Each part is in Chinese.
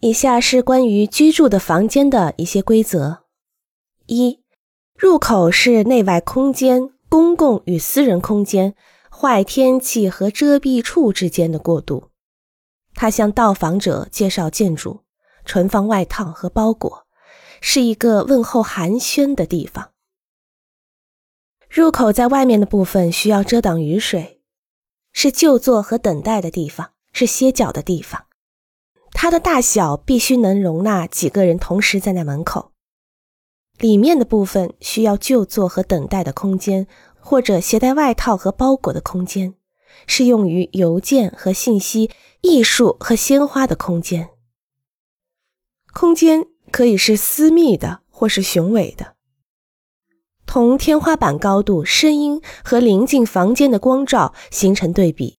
以下是关于居住的房间的一些规则：一、入口是内外空间、公共与私人空间、坏天气和遮蔽处之间的过渡。它向到访者介绍建筑、存放外套和包裹，是一个问候寒暄的地方。入口在外面的部分需要遮挡雨水，是就坐和等待的地方，是歇脚的地方。它的大小必须能容纳几个人同时站在门口。里面的部分需要就坐和等待的空间，或者携带外套和包裹的空间。是用于邮件和信息、艺术和鲜花的空间。空间可以是私密的，或是雄伟的，同天花板高度、声音和临近房间的光照形成对比。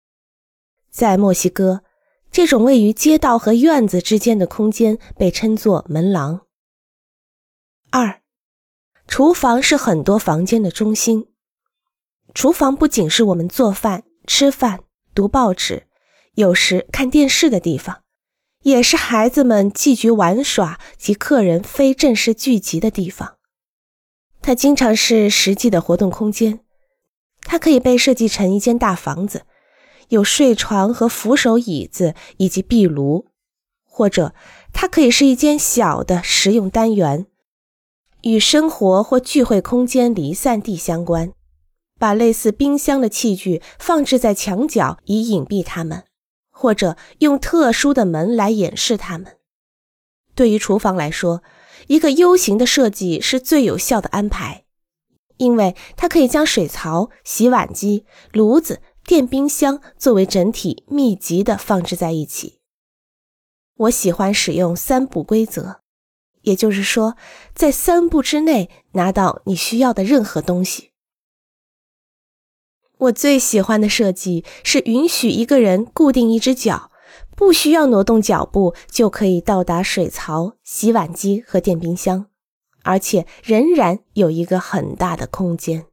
在墨西哥，这种位于街道和院子之间的空间被称作门廊。二，厨房是很多房间的中心。厨房不仅是我们做饭。吃饭、读报纸，有时看电视的地方，也是孩子们寄居玩耍及客人非正式聚集的地方。它经常是实际的活动空间。它可以被设计成一间大房子，有睡床和扶手椅子以及壁炉，或者它可以是一间小的实用单元，与生活或聚会空间离散地相关。把类似冰箱的器具放置在墙角以隐蔽它们，或者用特殊的门来掩饰它们。对于厨房来说，一个 U 型的设计是最有效的安排，因为它可以将水槽、洗碗机、炉子、电冰箱作为整体密集的放置在一起。我喜欢使用三步规则，也就是说，在三步之内拿到你需要的任何东西。我最喜欢的设计是允许一个人固定一只脚，不需要挪动脚步就可以到达水槽、洗碗机和电冰箱，而且仍然有一个很大的空间。